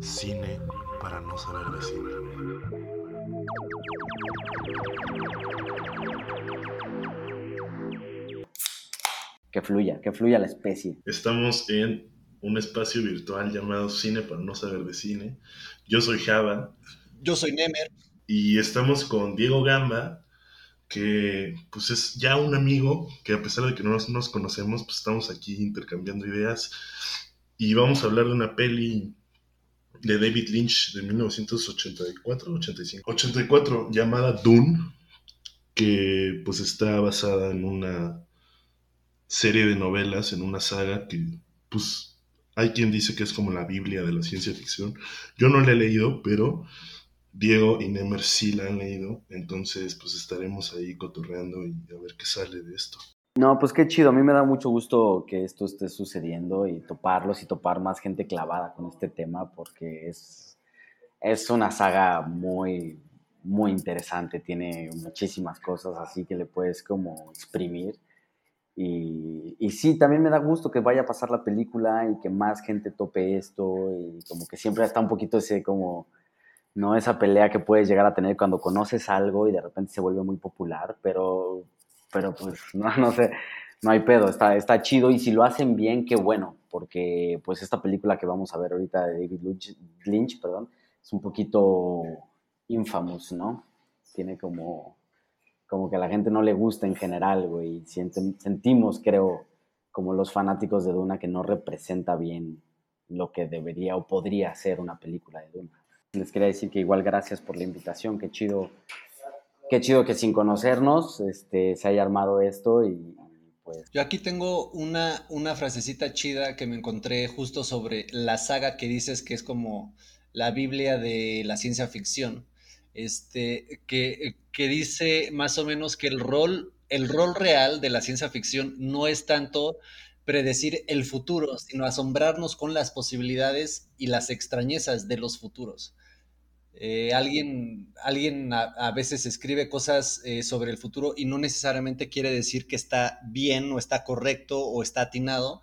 Cine para no saber de cine. Que fluya, que fluya la especie. Estamos en un espacio virtual llamado Cine para no saber de cine. Yo soy Java. Yo soy Nemer. Y estamos con Diego Gamba, que pues es ya un amigo, que a pesar de que no nos, conocemos, pues estamos aquí intercambiando ideas. Y vamos a hablar de una peli de David Lynch de 1984, 85. 84, llamada Dune, que pues está basada en una serie de novelas, en una saga que pues hay quien dice que es como la Biblia de la ciencia ficción. Yo no la he leído, pero Diego y Nemer sí la han leído, entonces pues estaremos ahí cotorreando y a ver qué sale de esto. No, pues qué chido, a mí me da mucho gusto que esto esté sucediendo y toparlos y topar más gente clavada con este tema porque es, es una saga muy, muy interesante, tiene muchísimas cosas así que le puedes como exprimir. Y, y, sí, también me da gusto que vaya a pasar la película y que más gente tope esto y como que siempre está un poquito ese como, no esa pelea que puedes llegar a tener cuando conoces algo y de repente se vuelve muy popular, pero, pero pues no, no sé, no hay pedo, está, está chido y si lo hacen bien, qué bueno, porque pues esta película que vamos a ver ahorita de David Lynch, Lynch perdón, es un poquito infamous, ¿no? Tiene como como que a la gente no le gusta en general, güey. sentimos, creo, como los fanáticos de Duna, que no representa bien lo que debería o podría ser una película de Duna. Les quería decir que igual gracias por la invitación, qué chido, qué chido que sin conocernos este, se haya armado esto y pues... Yo aquí tengo una, una frasecita chida que me encontré justo sobre la saga que dices que es como la Biblia de la ciencia ficción este, que, que, dice más o menos que el rol, el rol real de la ciencia ficción no es tanto predecir el futuro, sino asombrarnos con las posibilidades y las extrañezas de los futuros. Eh, alguien alguien a, veces escribe cosas eh, sobre el futuro y no necesariamente quiere decir que está bien o está correcto o está atinado,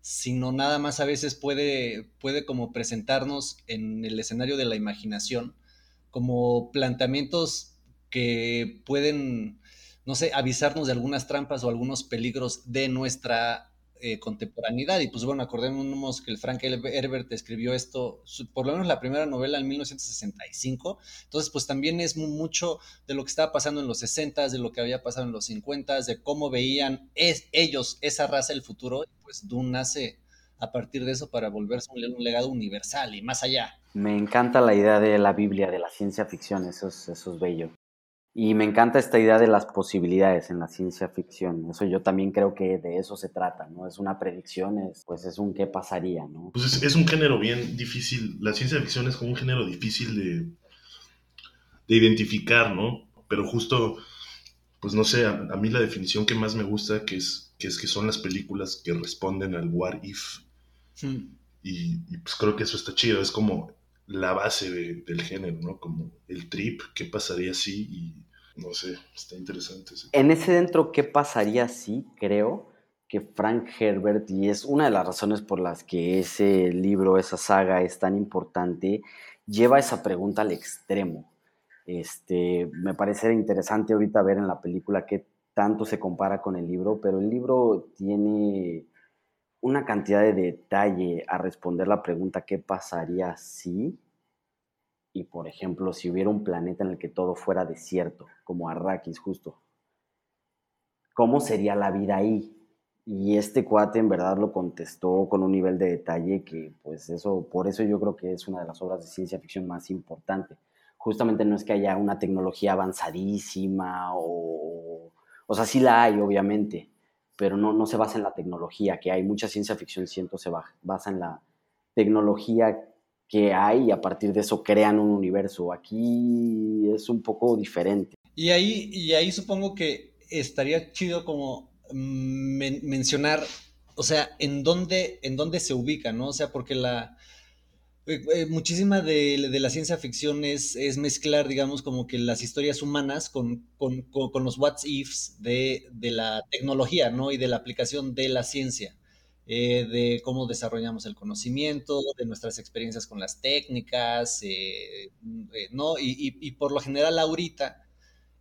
sino nada más a veces puede, puede como presentarnos en el escenario de la imaginación como planteamientos que pueden, no sé, avisarnos de algunas trampas o algunos peligros de nuestra eh, contemporaneidad. Y pues bueno, acordémonos que el Frank Herbert escribió esto, por lo menos la primera novela en 1965. Entonces, pues también es mucho de lo que estaba pasando en los 60, de lo que había pasado en los 50, de cómo veían ellos, esa raza, el futuro. Pues Dune nace a partir de eso para volverse un, legado universal y más allá. Me encanta la idea de la Biblia, de la ciencia ficción, eso es, eso es bello. Y me encanta esta idea de las posibilidades en la ciencia ficción. Eso yo también creo que de eso se trata, ¿no? Es una predicción, es, pues es un qué pasaría, ¿no? Pues es, es un género bien difícil. La ciencia ficción es como un género difícil de, de identificar, ¿no? Pero justo, pues no sé, a, a, mí la definición que más me gusta, que es, que es que son las películas que responden al what if. Hmm. Y, pues creo que eso está chido, es como la base del género, ¿no? Como el trip, ¿qué pasaría si? Y no sé, está interesante. En ese dentro, ¿qué pasaría si? Creo que Frank Herbert, y es una de las razones por las que ese libro, esa saga es tan importante, lleva esa pregunta al extremo. Este, me parece interesante ahorita ver en la película qué tanto se compara con el libro, pero el libro tiene una cantidad de detalle a responder la pregunta ¿qué pasaría si? Y por ejemplo, si hubiera un planeta en el que todo fuera desierto, como Arrakis justo. ¿Cómo sería la vida ahí? Y este cuate en verdad lo contestó con un nivel de detalle que pues eso, por eso yo creo que es una de las obras de ciencia ficción más importante. Justamente no es que haya una tecnología avanzadísima o, o sea, sí la hay obviamente, pero no, no se basa en la tecnología que hay. Mucha ciencia ficción, siento, se basa en la tecnología que hay y a partir de eso crean un universo. Aquí es un poco diferente. Y ahí, y ahí supongo que estaría chido como mencionar, o sea, en dónde, en dónde se ubica, ¿no? O sea, porque la, eh, muchísima de, la ciencia ficción es, mezclar, digamos, como que las historias humanas con, los what ifs de, la tecnología, ¿no? Y de la aplicación de la ciencia. eh, de cómo desarrollamos el conocimiento, de nuestras experiencias con las técnicas, eh, ¿no? Y, por lo general ahorita,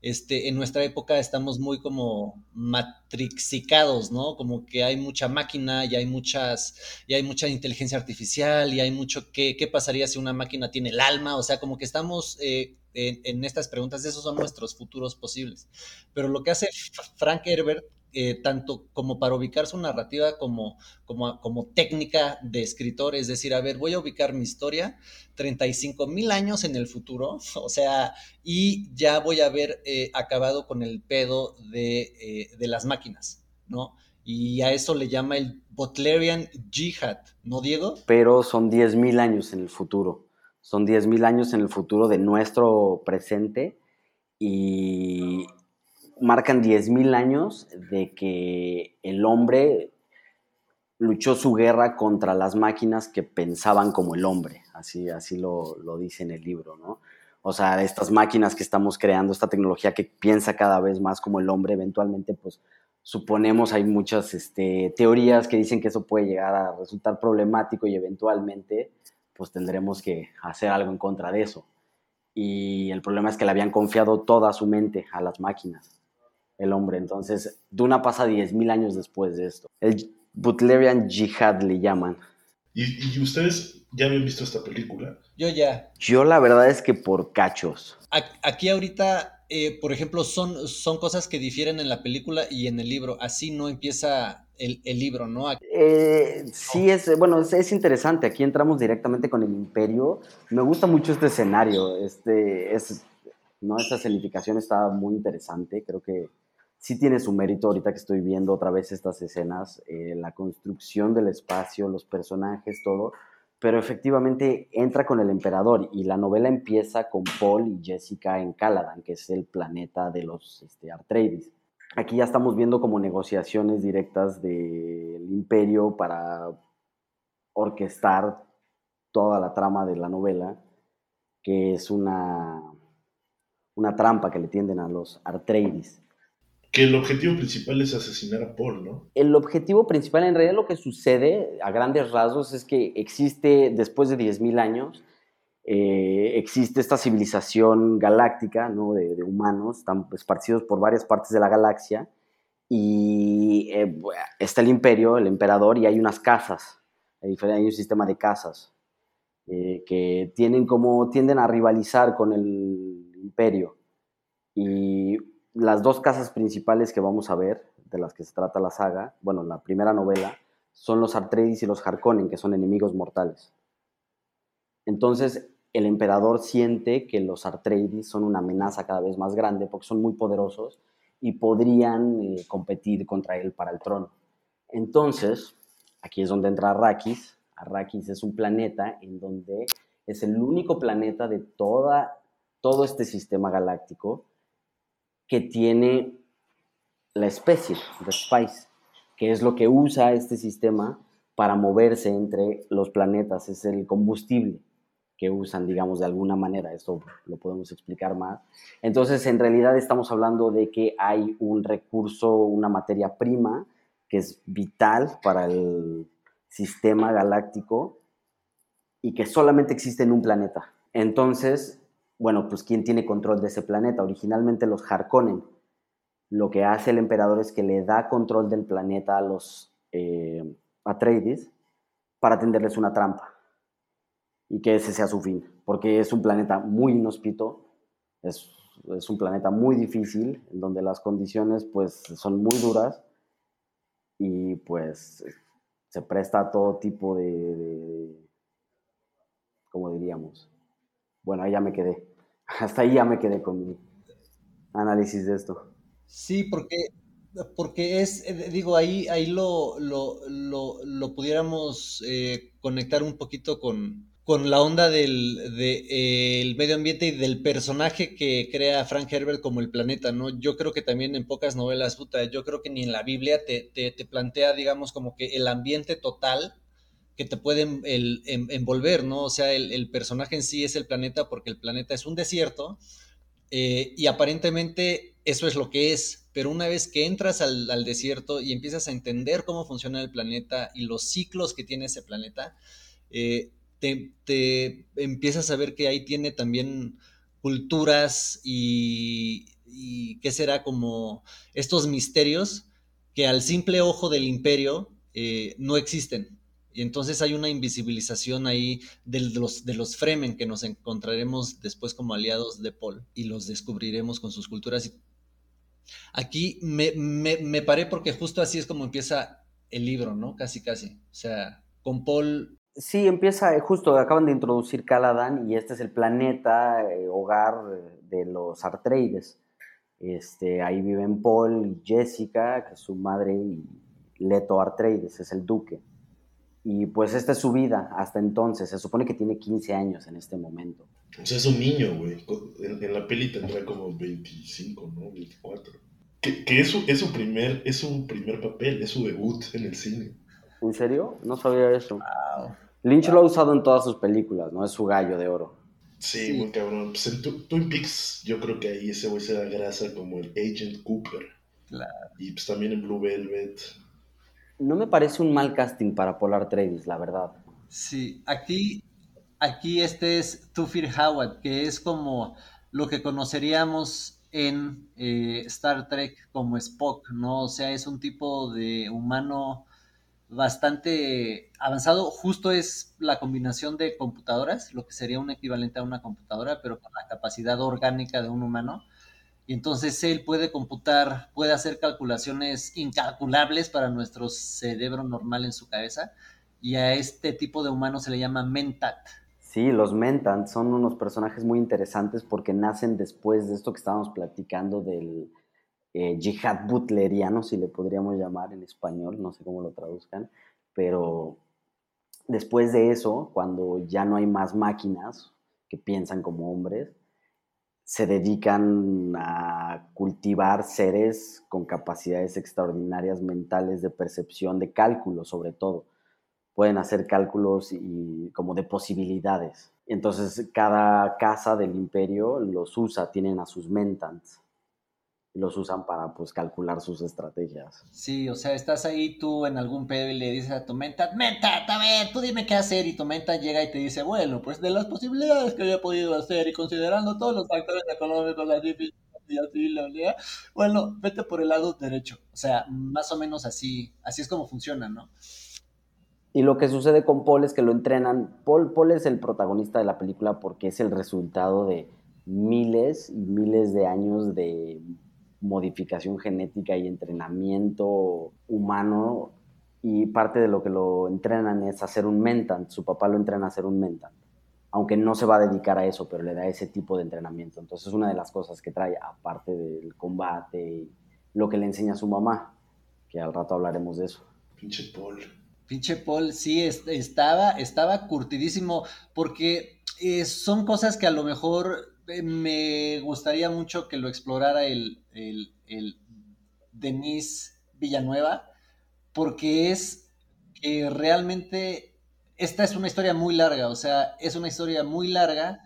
este, en nuestra época estamos muy como matrixicados, ¿no? Como que hay mucha máquina y hay muchas, y hay mucha inteligencia artificial y hay mucho, ¿qué, qué pasaría si una máquina tiene el alma? O sea, como que estamos en, en, estas preguntas, esos son nuestros futuros posibles. Pero lo que hace Frank Herbert eh, tanto como para ubicar su narrativa como, como, técnica de escritor, es decir, a ver, voy a ubicar mi historia 35 mil años en el futuro, o sea, y ya voy a haber eh, acabado con el pedo de, eh, de, las máquinas, ¿no? Y a eso le llama el Butlerian Jihad, ¿no, Diego? Pero son 10 mil años en el futuro, son 10 mil años en el futuro de nuestro presente y, marcan 10.000 años de que el hombre luchó su guerra contra las máquinas que pensaban como el hombre, así, así lo, dice en el libro, ¿no? O sea, estas máquinas que estamos creando, esta tecnología que piensa cada vez más como el hombre, eventualmente, pues suponemos, hay muchas este, teorías que dicen que eso puede llegar a resultar problemático y eventualmente, pues tendremos que hacer algo en contra de eso. Y el problema es que le habían confiado toda su mente a las máquinas el hombre. Entonces, Duna pasa 10.000 años después de esto. El Butlerian Jihad le llaman. ¿Y, ustedes ya habían visto esta película? Yo ya. Yo la verdad es que por cachos. Aquí ahorita, eh, por ejemplo, son, son cosas que difieren en la película y en el libro. Así no empieza el, libro, ¿no? Eh, sí, es, bueno, es, interesante. Aquí entramos directamente con el imperio. Me gusta mucho este escenario. Este, es, ¿no? Esta escenificación está muy interesante. Creo que sí tiene su mérito ahorita que estoy viendo otra vez estas escenas, eh, la construcción del espacio, los personajes, todo, pero efectivamente entra con el emperador y la novela empieza con Paul y Jessica en Caladan, que es el planeta de los este. Aquí ya estamos viendo como negociaciones directas del imperio para orquestar toda la trama de la novela, que es una, una trampa que le tienden a los Atreides que el objetivo principal es asesinar a Paul, ¿no? El objetivo principal, en realidad lo que sucede a grandes rasgos es que existe, después de 10.000 años, eh, existe esta civilización galáctica, ¿no? De, humanos, están esparcidos por varias partes de la galaxia, y eh, está el imperio, el emperador, y hay unas casas, hay un sistema de casas, eh, que tienen como, tienden a rivalizar con el imperio. Y las dos casas principales que vamos a ver, de las que se trata la saga, bueno, la primera novela, son los Atreides y los Harkonnen, que son enemigos mortales. Entonces, el emperador siente que los Atreides son una amenaza cada vez más grande porque son muy poderosos y podrían eh, competir contra él para el trono. Entonces, aquí es donde entra Arrakis. Arrakis es un planeta en donde es el único planeta de toda, todo este sistema galáctico que tiene la especie, the spice, que es lo que usa este sistema para moverse entre los planetas, es el combustible que usan, digamos, de alguna manera, esto lo podemos explicar más. Entonces, en realidad estamos hablando de que hay un recurso, una materia prima que es vital para el sistema galáctico y que solamente existe en un planeta. Entonces, bueno, pues ¿quién tiene control de ese planeta? Originalmente los Harkonnen. Lo que hace el emperador es que le da control del planeta a los eh, Atreides para tenderles una trampa y que ese sea su fin, porque es un planeta muy inhóspito, es, un planeta muy difícil, en donde las condiciones pues son muy duras y pues se presta a todo tipo de, de como diríamos, bueno, ahí ya me quedé. Hasta ahí ya me quedé con mi análisis de esto. Sí, porque, porque es, eh, digo, ahí, ahí lo, lo, pudiéramos eh, conectar un poquito con, con la onda del de, medio ambiente y del personaje que crea Frank Herbert como el planeta, ¿no? Yo creo que también en pocas novelas, puta, yo creo que ni en la Biblia te, te, te plantea, digamos, como que el ambiente total que te pueden envolver, ¿no? O sea, el, personaje en sí es el planeta porque el planeta es un desierto eh, y aparentemente eso es lo que es, pero una vez que entras al, desierto y empiezas a entender cómo funciona el planeta y los ciclos que tiene ese planeta, eh, te, empiezas a ver que ahí tiene también culturas y, qué será como estos misterios que al simple ojo del imperio eh, no existen. Y entonces hay una invisibilización ahí de los, de los Fremen que nos encontraremos después como aliados de Paul y los descubriremos con sus culturas. Aquí me, me, paré porque justo así es como empieza el libro, ¿no? Casi, casi. O sea, con Paul Sí, empieza eh, justo, acaban de introducir Caladan y este es el planeta eh, hogar de los Artreides. Este, ahí viven Paul y Jessica, que es su madre, y Leto Artreides, es el duque. Y pues esta es su vida hasta entonces. Se supone que tiene 15 años en este momento. O sea, es un niño, güey. En, la peli tendrá como 25, ¿no? 24. Que, que es, su, es, su primer, es su primer papel, es su debut en el cine. ¿En serio? No sabía eso. Lynch lo ha usado en todas sus películas, ¿no? Es su gallo de oro. Sí, muy cabrón. Pues en Twin Peaks yo creo que ahí ese güey se da grasa como el Agent Cooper. Claro. Y pues también en Blue Velvet no me parece un mal casting para Polar Travis, la verdad. Sí, aquí, aquí este es Tufir Howard, que es como lo que conoceríamos en eh, Star Trek como Spock, ¿no? O sea, es un tipo de humano bastante avanzado. Justo es la combinación de computadoras, lo que sería un equivalente a una computadora, pero con la capacidad orgánica de un humano y entonces él puede computar, puede hacer calculaciones incalculables para nuestro cerebro normal en su cabeza, y a este tipo de humano se le llama mentat. Sí, los mentat son unos personajes muy interesantes porque nacen después de esto que estábamos platicando del eh, yihad butleriano, si le podríamos llamar en español, no sé cómo lo traduzcan, pero después de eso, cuando ya no hay más máquinas que piensan como hombres, se dedican a cultivar seres con capacidades extraordinarias mentales de percepción, de cálculo sobre todo. Pueden hacer cálculos y como de posibilidades. Entonces cada casa del imperio los usa, tienen a sus mentants los usan para pues calcular sus estrategias. Sí, o sea, estás ahí tú en algún pedo y le dices a tu menta, menta, a ver, tú dime qué hacer y tu menta llega y te dice, bueno, pues de las posibilidades que había podido hacer y considerando todos los factores económicos, así, y así, la verdad, bueno, vete por el lado derecho. O sea, más o menos así, así es como funciona, ¿no? Y lo que sucede con Paul es que lo entrenan. Paul, Paul es el protagonista de la película porque es el resultado de miles y miles de años de modificación genética y entrenamiento humano y parte de lo que lo entrenan es hacer un mentant. Su papá lo entrena a hacer un mentant, aunque no se va a dedicar a eso, pero le da ese tipo de entrenamiento. Entonces es una de las cosas que trae, aparte del combate y lo que le enseña a su mamá, que al rato hablaremos de eso. Pinche Paul. Pinche Paul, sí, estaba, estaba curtidísimo, porque eh, son cosas que a lo mejor me gustaría mucho que lo explorara el, el, el Denis Villanueva, porque es que realmente esta es una historia muy larga, o sea, es una historia muy larga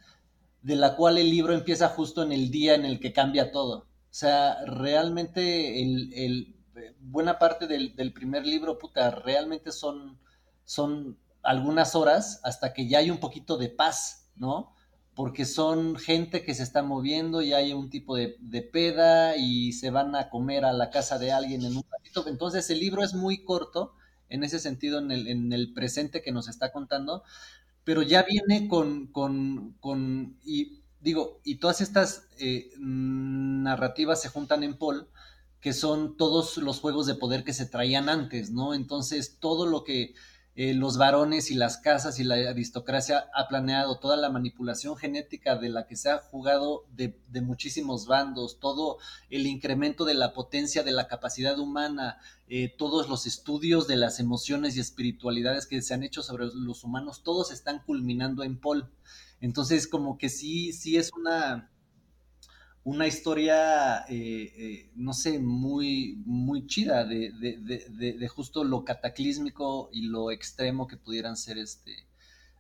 de la cual el libro empieza justo en el día en el que cambia todo. O sea, realmente el, buena parte del, del, primer libro, puta, realmente son, son algunas horas hasta que ya hay un poquito de paz, ¿no? Porque son gente que se está moviendo y hay un tipo de, peda y se van a comer a la casa de alguien en un ratito. Entonces el libro es muy corto en ese sentido, en el, en el presente que nos está contando, pero ya viene con, con, con y digo, y todas estas eh, narrativas se juntan en Paul, que son todos los juegos de poder que se traían antes, ¿no? Entonces todo lo que eh, los varones y las casas y la aristocracia ha planeado toda la manipulación genética de la que se ha jugado de, muchísimos bandos, todo el incremento de la potencia de la capacidad humana, eh, todos los estudios de las emociones y espiritualidades que se han hecho sobre los humanos, todos están culminando en Paul. Entonces, como que sí, sí es una, una historia, eh, eh, no sé, muy, muy chida de, de, justo lo cataclísmico y lo extremo que pudieran ser este,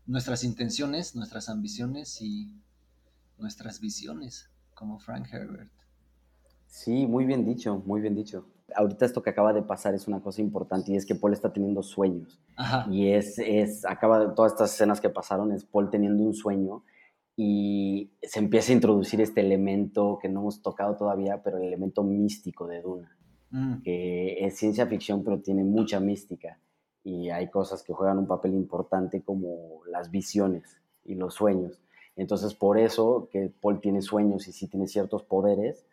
nuestras intenciones, nuestras ambiciones y nuestras visiones, como Frank Herbert. Sí, muy bien dicho, muy bien dicho. Ahorita esto que acaba de pasar es una cosa importante y es que Paul está teniendo sueños. Y es, es, acaba de todas estas escenas que pasaron, es Paul teniendo un sueño y se empieza a introducir este elemento que no hemos tocado todavía, pero el elemento místico de Duna, mm. que es ciencia ficción, pero tiene mucha mística. Y hay cosas que juegan un papel importante como las visiones y los sueños. Entonces, por eso que Paul tiene sueños y sí tiene ciertos poderes,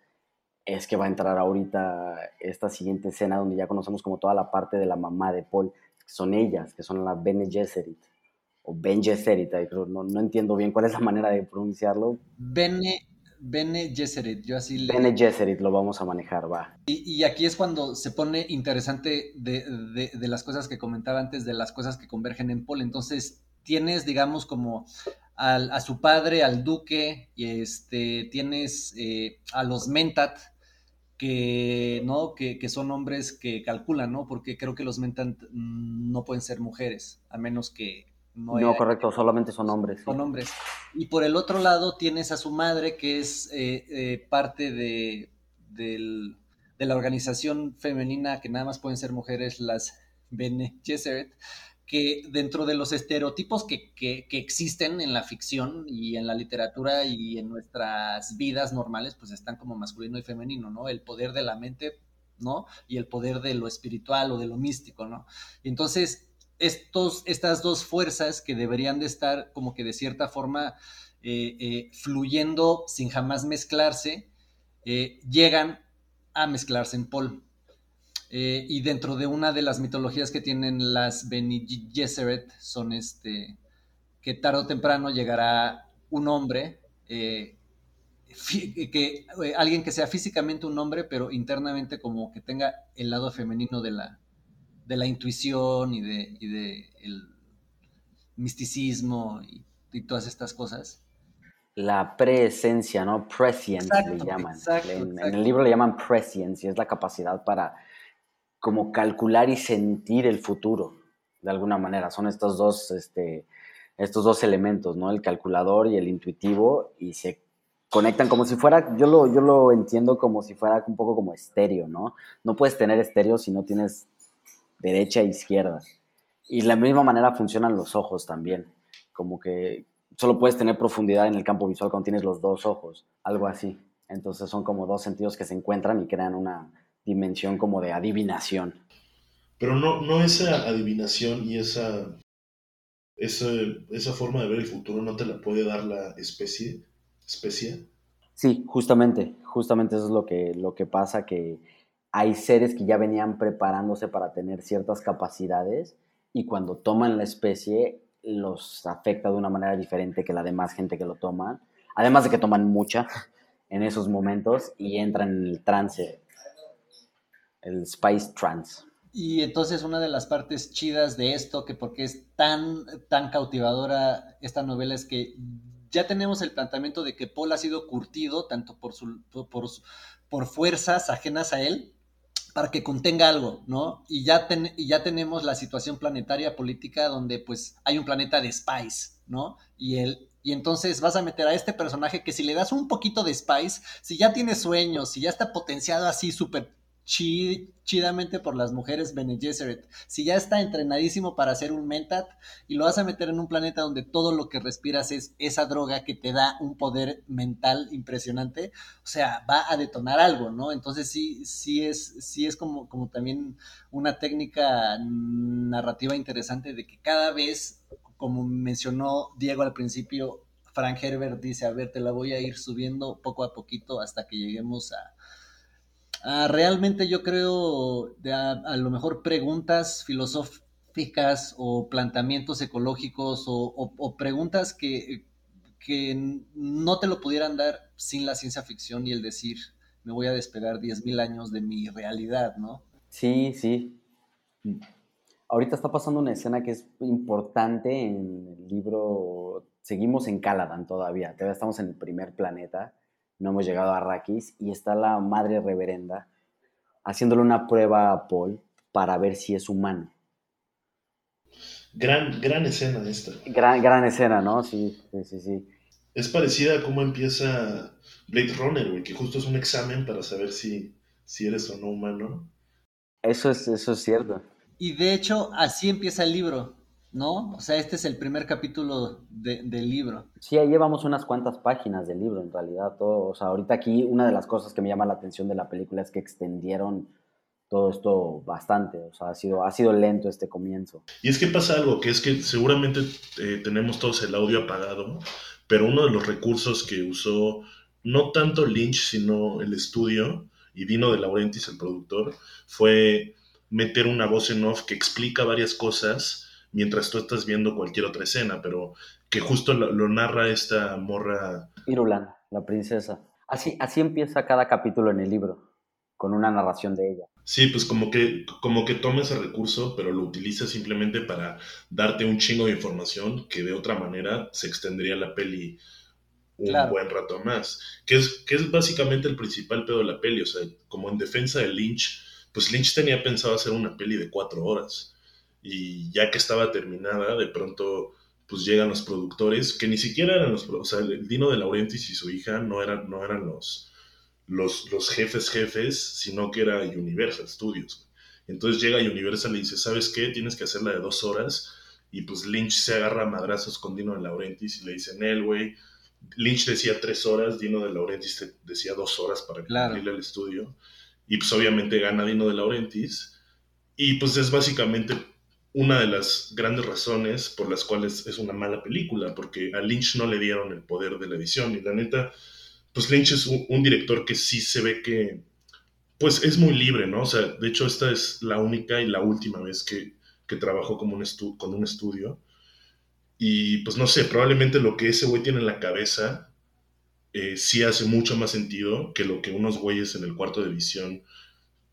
es que va a entrar ahorita esta siguiente escena donde ya conocemos como toda la parte de la mamá de Paul, que son ellas, que son las Bene Gesserit, o Ben Gesserit, no, no entiendo bien cuál es la manera de pronunciarlo. Bene, Bene Gesserit, yo así le... Bene Gesserit lo vamos a manejar, va. Y, y aquí es cuando se pone interesante de, de, de, las cosas que comentaba antes, de las cosas que convergen en Paul. Entonces, tienes, digamos, como a su padre, al duque, y este, tienes eh, a los Mentat, que, ¿no? Que, son hombres que calculan, ¿no? Porque creo que los Mentat no pueden ser mujeres, a menos que no... No, correcto, solamente son hombres. Son hombres. Y por el otro lado tienes a su madre, que es eh, eh, parte de, de la organización femenina, que nada más pueden ser mujeres, las Bene Gesserit, que dentro de los estereotipos que, existen en la ficción y en la literatura y en nuestras vidas normales, pues están como masculino y femenino, ¿no? El poder de la mente, ¿no? Y el poder de lo espiritual o de lo místico, ¿no? Entonces, estos, estas dos fuerzas que deberían de estar como que de cierta forma eh, eh, fluyendo sin jamás mezclarse, eh, llegan a mezclarse en Paul. Eh, y dentro de una de las mitologías que tienen las Bene Gesserit son este, que tarde o temprano llegará un hombre, que, alguien que sea físicamente un hombre, pero internamente como que tenga el lado femenino de la, de la intuición y de, y de el misticismo y, todas estas cosas. La presencia, ¿no? Prescience le llaman. en, en, el libro le llaman prescience y es la capacidad para como calcular y sentir el futuro, de alguna manera. Son estos dos, este, estos dos elementos, ¿no? El calculador y el intuitivo, y se conectan como si fuera, yo lo, yo lo entiendo como si fuera un poco como estéreo, ¿no? No puedes tener estéreo si no tienes derecha e izquierda. Y de la misma manera funcionan los ojos también, como que solo puedes tener profundidad en el campo visual cuando tienes los dos ojos, algo así. Entonces son como dos sentidos que se encuentran y crean una, dimensión como de adivinación. Pero no, no esa adivinación y esa, esa, esa forma de ver el futuro no te la puede dar la especie, especie. Sí, justamente, justamente eso es lo que, lo que pasa, que hay seres que ya venían preparándose para tener ciertas capacidades y cuando toman la especie los afecta de una manera diferente que la demás gente que lo toma, además de que toman mucha en esos momentos y entran en el trance el Spice Trans. Y entonces una de las partes chidas de esto, que porque es tan, tan cautivadora esta novela, es que ya tenemos el planteamiento de que Paul ha sido curtido tanto por, su, por, por fuerzas ajenas a él, para que contenga algo, ¿no? Y ya, y ya tenemos la situación planetaria política donde pues hay un planeta de Spice, ¿no? Y él, y entonces vas a meter a este personaje que si le das un poquito de Spice, si ya tiene sueños, si ya está potenciado así súper chidamente por las mujeres Bene Gesserit. Si ya está entrenadísimo para hacer un mentat y lo vas a meter en un planeta donde todo lo que respiras es esa droga que te da un poder mental impresionante, o sea, va a detonar algo, ¿no? Entonces sí, sí es, sí es como, como también una técnica narrativa interesante de que cada vez, como mencionó Diego al principio, Frank Herbert dice, a ver, te la voy a ir subiendo poco a poquito hasta que lleguemos a Ah, realmente yo creo, de a, lo mejor preguntas filosóficas o planteamientos ecológicos o, preguntas que, que, no te lo pudieran dar sin la ciencia ficción y el decir, me voy a despegar 10.000 años de mi realidad, ¿no? Sí, sí. Ahorita está pasando una escena que es importante en el libro. Seguimos en Caladan todavía, todavía estamos en el primer planeta no hemos llegado a Arrakis, y está la madre reverenda haciéndole una prueba a Paul para ver si es humano. Gran, gran escena esta. Gran, gran escena, ¿no? Sí, sí, sí, Es parecida a cómo empieza Blade Runner, güey, que justo es un examen para saber si, si eres o no humano. Eso es, eso es cierto. Y de hecho, así empieza el libro, ¿no? O sea, este es el primer capítulo del libro. Sí, ahí llevamos unas cuantas páginas del libro, en realidad. Todo, o sea, ahorita aquí una de las cosas que me llama la atención de la película es que extendieron todo esto bastante, o sea, ha sido, ha sido lento este comienzo. Y es que pasa algo, que es que seguramente eh, tenemos todos el audio apagado, pero uno de los recursos que usó no tanto Lynch, sino el estudio, y Dino de Laurentiis, el productor, fue meter una voz en off que explica varias cosas mientras tú estás viendo cualquier otra escena, pero que justo lo, narra esta morra. Irulan, la princesa. Así, así empieza cada capítulo en el libro, con una narración de ella. Sí, pues como que, como que toma ese recurso, pero lo utiliza simplemente para darte un chingo de información que de otra manera se extendería la peli un buen rato más. Que es, que es básicamente el principal pedo de la peli. O sea, como en defensa de Lynch, pues Lynch tenía pensado hacer una peli de cuatro horas. Y ya que estaba terminada, de pronto pues llegan los productores, que ni siquiera eran los... O sea, el Dino de Laurentiis y su hija no eran, no eran los los, los jefes jefes, sino que era Universal Studios. Entonces llega Universal y dice, ¿sabes qué? Tienes que hacerla de dos horas. Y pues Lynch se agarra a madrazos con Dino de Laurentiis y le dicen, él, güey. Lynch decía tres horas, Dino de Laurentiis decía dos horas para cumplirle el estudio. Y pues obviamente gana Dino de Laurentiis. Y pues es básicamente una de las grandes razones por las cuales es una mala película, porque a Lynch no le dieron el poder de la edición. Y la neta, pues Lynch es un, director que sí se ve que, pues es muy libre, ¿no? O sea, de hecho esta es la única y la última vez que, que trabajó como un con un estudio. Y pues no sé, probablemente lo que ese güey tiene en la cabeza eh, sí hace mucho más sentido que lo que unos güeyes en el cuarto de visión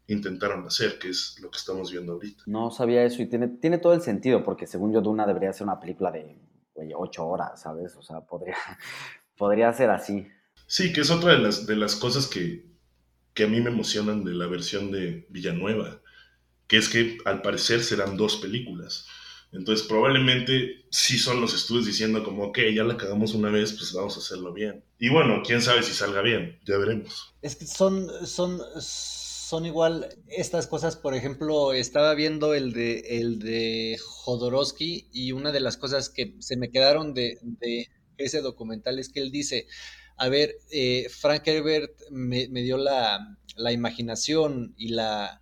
intentaron hacer, que es lo que estamos viendo ahorita. No sabía eso y tiene, tiene todo el sentido, porque según yo, Duna debería ser una película de ocho horas, ¿sabes? O sea, podría, podría ser así. Sí, que es otra de las, de las cosas que, que a mí me emocionan de la versión de Villanueva, que es que al parecer serán dos películas. Entonces probablemente sí son los estudios diciendo como, ok, ya la cagamos una vez, pues vamos a hacerlo bien. Y bueno, quién sabe si salga bien, ya veremos. Es que son, son, son igual estas cosas, por ejemplo, estaba viendo el de, el de Jodorowsky y una de las cosas que se me quedaron de, de ese documental es que él dice, a ver, eh, Frank Herbert me, dio la, imaginación y la,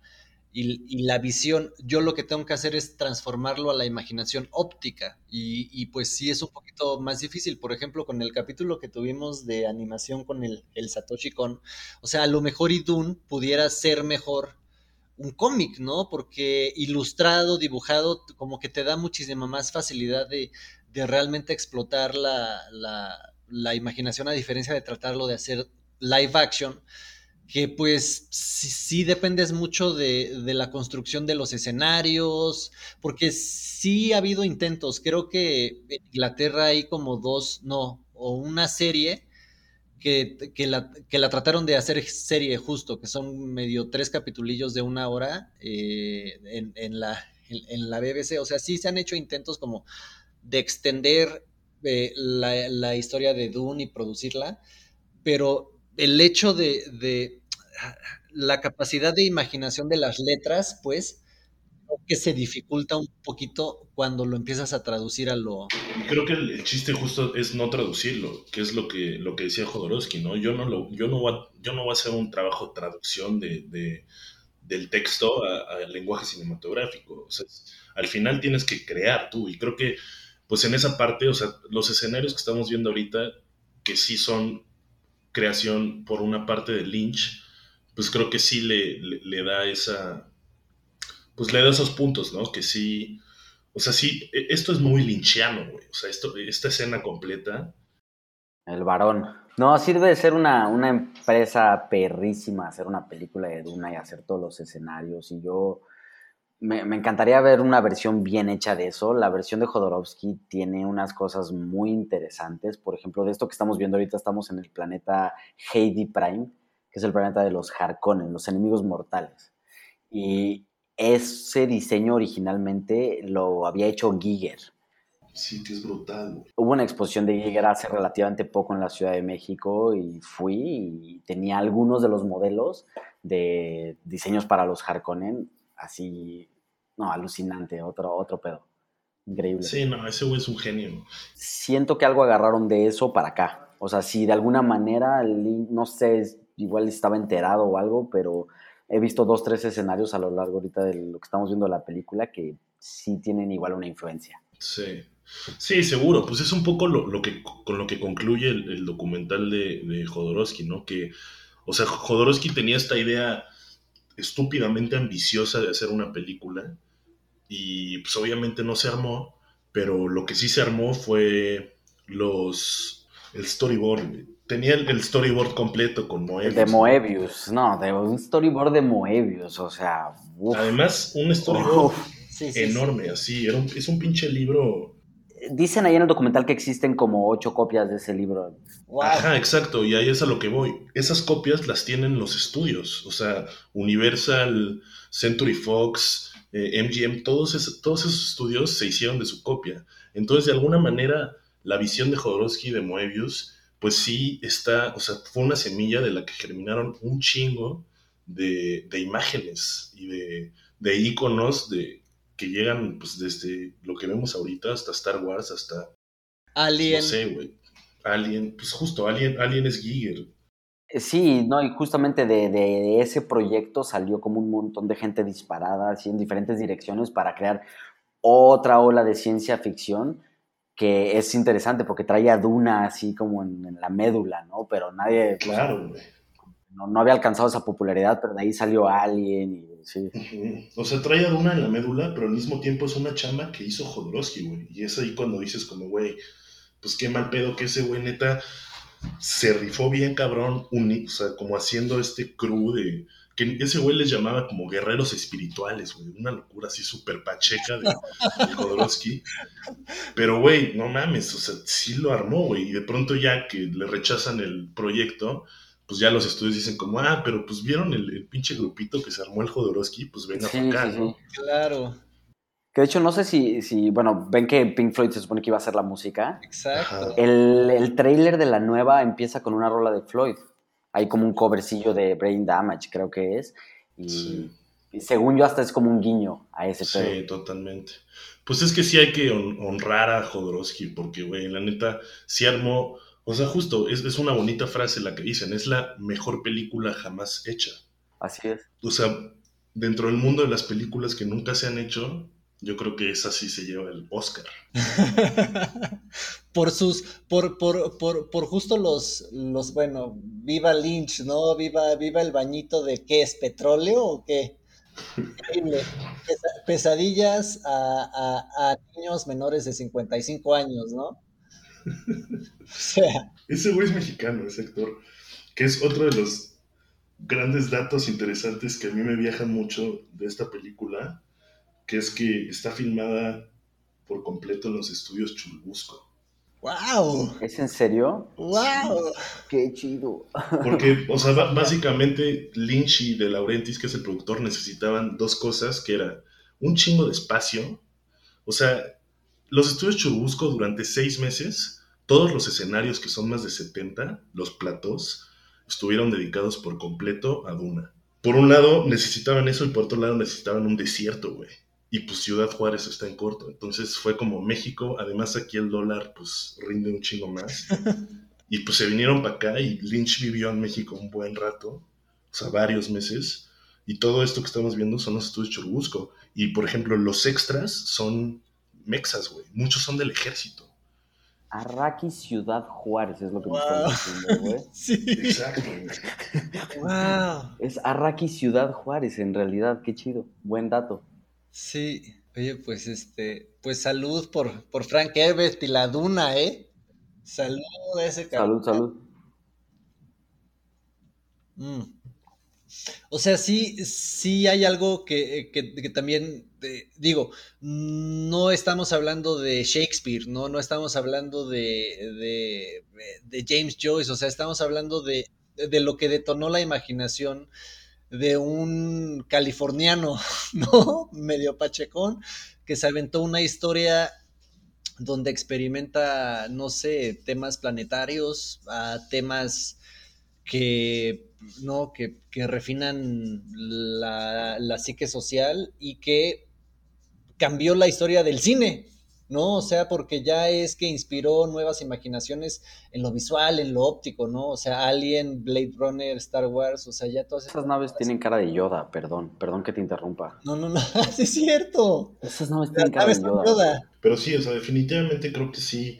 y, la visión. Yo lo que tengo que hacer es transformarlo a la imaginación óptica. Y, pues sí es un poquito más difícil. Por ejemplo, con el capítulo que tuvimos de animación con el, Satoshi Kon. O sea, a lo mejor Idun pudiera ser mejor un cómic, ¿no? Porque ilustrado, dibujado, como que te da muchísima más facilidad de, realmente explotar la, la imaginación a diferencia de tratarlo de hacer live action, que pues sí, dependes mucho de, la construcción de los escenarios, porque sí ha habido intentos, creo que en Inglaterra hay como dos, no, o una serie que, la, que la trataron de hacer serie justo, que son medio tres capitulillos de una hora eh, en, la, en la BBC, o sea, sí se han hecho intentos como de extender la, historia de Dune y producirla, pero el hecho de, la capacidad de imaginación de las letras, pues, que se dificulta un poquito cuando lo empiezas a traducir a lo... Creo que el, chiste justo es no traducirlo, que es lo que, lo que decía Jodorowsky, ¿no? Yo no, lo, yo no, voy, a, yo no voy a hacer un trabajo de traducción de, del texto al lenguaje cinematográfico. al final tienes que crear tú, y creo que pues en esa parte, o sea, los escenarios que estamos viendo ahorita, que sí son creación por una parte de Lynch, pues creo que sí le, le, da esa, pues le da esos puntos, ¿no? Que sí, o sea, sí, e, esto es muy lynchiano, güey, o sea, esto, esta escena completa. El varón. No, sirve de ser una, una empresa perrísima, hacer una película de Duna y hacer todos los escenarios. Y yo, me, encantaría ver una versión bien hecha de eso. La versión de Jodorowsky tiene unas cosas muy interesantes. Por ejemplo, de esto que estamos viendo ahorita, estamos en el planeta Heidi Prime, que es el planeta de los Harkonnen, los enemigos mortales. Y ese diseño originalmente lo había hecho Giger. Sí, que es brutal. Hubo una exposición de Giger hace relativamente poco en la Ciudad de México y fui y tenía algunos de los modelos de diseños para los Harkonnen, así, no, alucinante, otro, otro pedo. Increíble. Sí, no, ese güey es un genio. Siento que algo agarraron de eso para acá. O sea, si de alguna manera, no sé, igual estaba enterado o algo, pero he visto dos, tres escenarios a lo largo ahorita de lo que estamos viendo en la película que sí tienen igual una influencia. Sí. Sí, seguro. Pues es un poco lo, que, con lo que concluye el, documental de, de, Jodorowsky, ¿no? Que, o sea, Jodorowsky tenía esta idea estúpidamente ambiciosa de hacer una película y pues obviamente no se armó, pero lo que sí se armó fue los el storyboard. Tenía el, storyboard completo con Moebius. De Moebius, no, de un storyboard de Moebius, o sea. Además, un storyboard enorme, así. es un pinche libro Dicen ahí en el documental que existen como ocho copias de ese libro. Ajá, exacto, y ahí es a lo que voy. Esas copias las tienen los estudios, o sea, Universal, Century Fox, MGM, eh, todos, esos, todos esos estudios se hicieron de su copia. Entonces, de alguna manera, la visión de Jodorowsky de Moebius, pues sí está, o sea, fue una semilla de la que germinaron un chingo de, imágenes y de, de íconos de, que llegan pues desde lo que vemos ahorita hasta Star Wars, hasta... Alien. No sé, güey. Alien, pues justo, Alien, Alien es Giger. Eh, sí, no, y justamente de, ese proyecto salió como un montón de gente disparada así en diferentes direcciones para crear otra ola de ciencia ficción que es interesante porque trae a Duna así como en, la médula, ¿no? Pero nadie... Claro, güey no, había alcanzado esa popularidad, pero de ahí salió Alien y sí. O sea, trae a Duna en la médula, pero al mismo tiempo es una chamba que hizo Jodorowsky, güey. Y es ahí cuando dices como, güey, pues qué mal pedo que ese güey neta se rifó bien cabrón, o sea, como haciendo este crew de... Que ese güey les llamaba como guerreros espirituales, güey. Una locura así súper pacheca de, de Jodorowsky. Pero, güey, no mames, o sea, sí lo armó, güey. Y de pronto ya que le rechazan el proyecto, pues ya los estudios dicen como, ah, pero pues vieron el, pinche grupito que se armó el Jodorowsky, pues venga sí, acá, ¿no? Claro. Que de hecho no sé si, si, bueno, ven que Pink Floyd se supone que iba a hacer la música. Exacto. El, el trailer de la nueva empieza con una rola de Floyd. Hay como un covercillo de Brain Damage, creo que es. Y, según yo hasta es como un guiño a ese Sí, totalmente. Pues es que sí hay que honrar a Jodorowsky, porque, güey, la neta, sí armó o sea, justo, es, es, una bonita frase la que dicen, es la mejor película jamás hecha. Así es. O sea, dentro del mundo de las películas que nunca se han hecho, yo creo que esa sí se lleva el Oscar. por sus, por, por, por, por, justo los, los, bueno, viva Lynch, ¿no? Viva, viva el bañito de qué es petróleo o qué. pesadillas a, a, a niños menores de 55 años, ¿no? Ese güey es mexicano, ese actor, que es otro de los grandes datos interesantes que a mí me viajan mucho de esta película, que es que está filmada por completo en los estudios Chulbusco. ¡Wow! ¿Es en serio? ¡Wow! ¡Qué chido! Porque, o sea, básicamente Lynch y De Laurentiis, que es el productor, necesitaban dos cosas, que era un chingo de espacio, o sea, los estudios Churubusco durante seis meses, todos los escenarios que son más de 70, los platos, estuvieron dedicados por completo a Duna. Por un lado necesitaban eso y por otro lado necesitaban un desierto, güey. Y pues Ciudad Juárez está en corto. Entonces fue como México, además aquí el dólar pues rinde un chingo más. Y pues se vinieron para acá y Lynch vivió en México un buen rato, o sea, varios meses. Y todo esto que estamos viendo son los estudios Churubusco. Y por ejemplo, los extras son mexas, güey. Muchos son del ejército. Arraki Ciudad Juárez es lo que me están diciendo, güey. Sí. Exacto. wow. Es Arraki Ciudad Juárez, en realidad, qué chido. Buen dato. Sí. Oye, pues este, pues salud por, por Frank Herbert y la Duna, ¿eh? Salud a ese cabrón. Salud, salud. Mm. O sea, sí, sí hay algo que, también, digo, no estamos hablando de Shakespeare, no, no estamos hablando de, de, James Joyce, o sea, estamos hablando de, de, lo que detonó la imaginación de un californiano, ¿no? Medio pachecón, que se aventó una historia donde experimenta, no sé, temas planetarios, a temas que, ¿no? que, que refinan la, la psique social y que cambió la historia del cine, ¿no? O sea, porque ya es que inspiró nuevas imaginaciones en lo visual, en lo óptico, ¿no? O sea, Alien, Blade Runner, Star Wars, o sea, ya todas esas naves tienen cara de Yoda, perdón, perdón que te interrumpa. No, no, no, es cierto. Esas naves tienen cara de Yoda. Pero sí, o sea, definitivamente creo que sí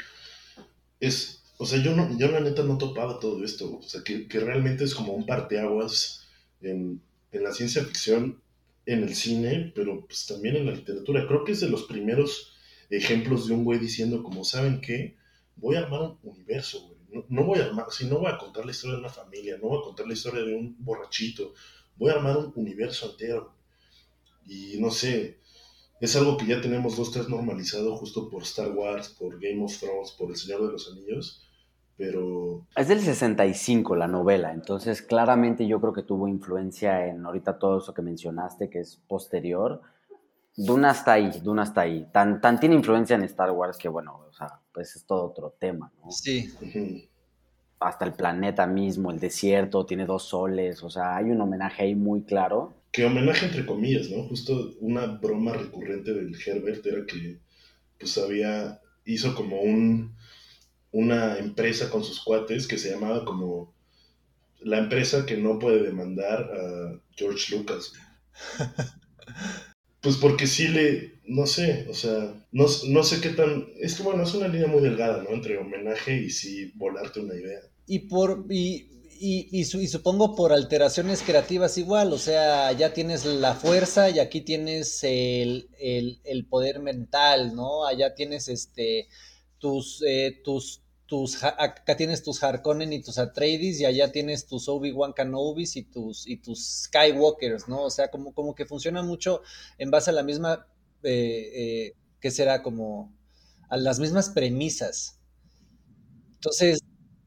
es, o sea, yo no, yo la neta no topaba todo esto, o sea, que, que realmente es como un parteaguas en, en la ciencia ficción, en el cine, pero pues también en la literatura. Creo que es de los primeros ejemplos de un güey diciendo como, ¿saben qué? Voy a armar un universo, güey. No, voy a armar, si no voy a contar la historia de una familia, no voy a contar la historia de un borrachito, voy a armar un universo entero. Y no sé, es algo que ya tenemos dos, tres normalizado justo por Star Wars, por Game of Thrones, por El Señor de los Anillos, pero... Es del 65 la novela, entonces claramente yo creo que tuvo influencia en ahorita todo eso que mencionaste, que es posterior, Duna está ahí, Duna está ahí. Tan, tan tiene influencia en Star Wars que, bueno, o sea, pues es todo otro tema, ¿no? Sí. Hasta el planeta mismo, el desierto, tiene dos soles, o sea, hay un homenaje ahí muy claro. Que homenaje entre comillas, ¿no? Justo una broma recurrente del Herbert era que, pues había, hizo como un, una empresa con sus cuates que se llamaba como la empresa que no puede demandar a George Lucas. Pues porque sí le, no sé, o sea, no, sé qué tan, es que bueno, es una línea muy delgada, ¿no? Entre homenaje y sí volarte una idea. Y por, y, y, supongo por alteraciones creativas igual, o sea, ya tienes la fuerza y aquí tienes el, poder mental, ¿no? Allá tienes este, tus, eh, tus, tus, acá tienes tus Harkonnen y tus Atreides y allá tienes tus Obi-Wan Kenobis y tus, y tus Skywalkers, ¿no? O sea, como, como que funciona mucho en base a la misma, eh, eh, ¿qué será? Como a las mismas premisas. Entonces,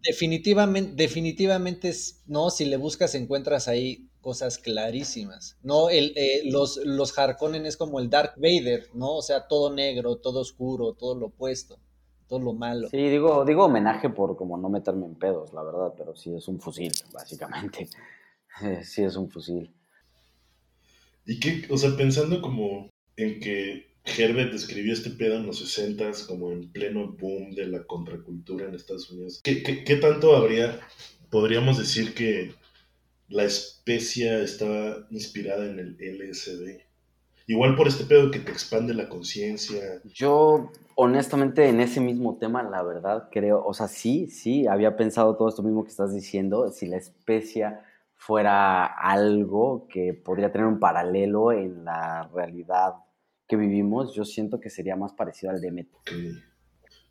definitivamente, definitivamente, no, si le buscas encuentras ahí cosas clarísimas, ¿no? El, eh, los, los Harkonnen es como el Dark Vader, ¿no? O sea, todo negro, todo oscuro, todo lo opuesto todo lo malo. Sí, digo, digo homenaje por como no meterme en pedos, la verdad, pero sí es un fusil, básicamente. sí es un fusil. Y que, o sea, pensando como en que Herbert escribió este pedo en los 60 como en pleno boom de la contracultura en Estados Unidos, ¿qué, qué tanto habría, podríamos decir que la especia estaba inspirada en el LSD? Igual por este pedo que te expande la conciencia. Yo, honestamente, en ese mismo tema, la verdad, creo, o sea, sí, sí, había pensado todo esto mismo que estás diciendo, si la especia fuera algo que podría tener un paralelo en la realidad que vivimos, yo siento que sería más parecido al DMT.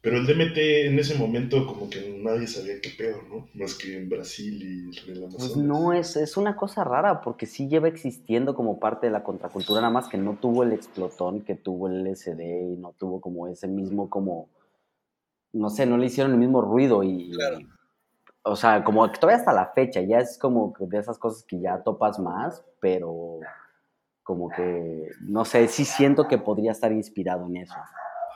Pero el DMT en ese momento como que nadie sabía qué pedo, ¿no? Más que en Brasil y en el Pues no, es, es una cosa rara porque sí lleva existiendo como parte de la contracultura, nada más que no tuvo el explotón que tuvo el LSD y no tuvo como ese mismo como, no sé, no le hicieron el mismo ruido y... o sea, como todavía hasta la fecha, ya es como de esas cosas que ya topas más, pero como que, no sé, sí siento que podría estar inspirado en eso.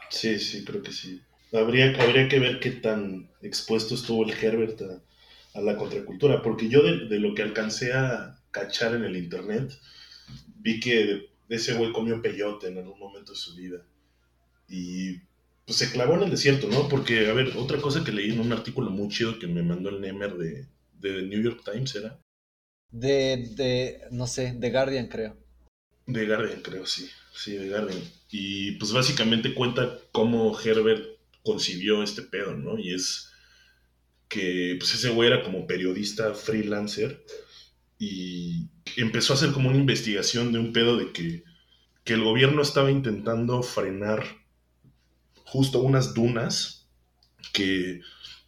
Sí, sí, creo que sí. Habría, habría que ver qué tan expuesto estuvo el Herbert a, la contracultura, porque yo de, lo que alcancé a cachar en el internet, vi que ese güey comió peyote en algún momento de su vida. Y pues se clavó en el desierto, ¿no? Porque, a ver, otra cosa que leí en un artículo muy chido que me mandó el Nemer de, de New York Times era. De, de, no sé, de Guardian, creo. De Guardian, creo, sí. Sí, de Guardian. Y pues básicamente cuenta cómo Herbert concibió este pedo, ¿no? Y es que pues ese güey era como periodista freelancer y empezó a hacer como una investigación de un pedo de que, que el gobierno estaba intentando frenar justo unas dunas que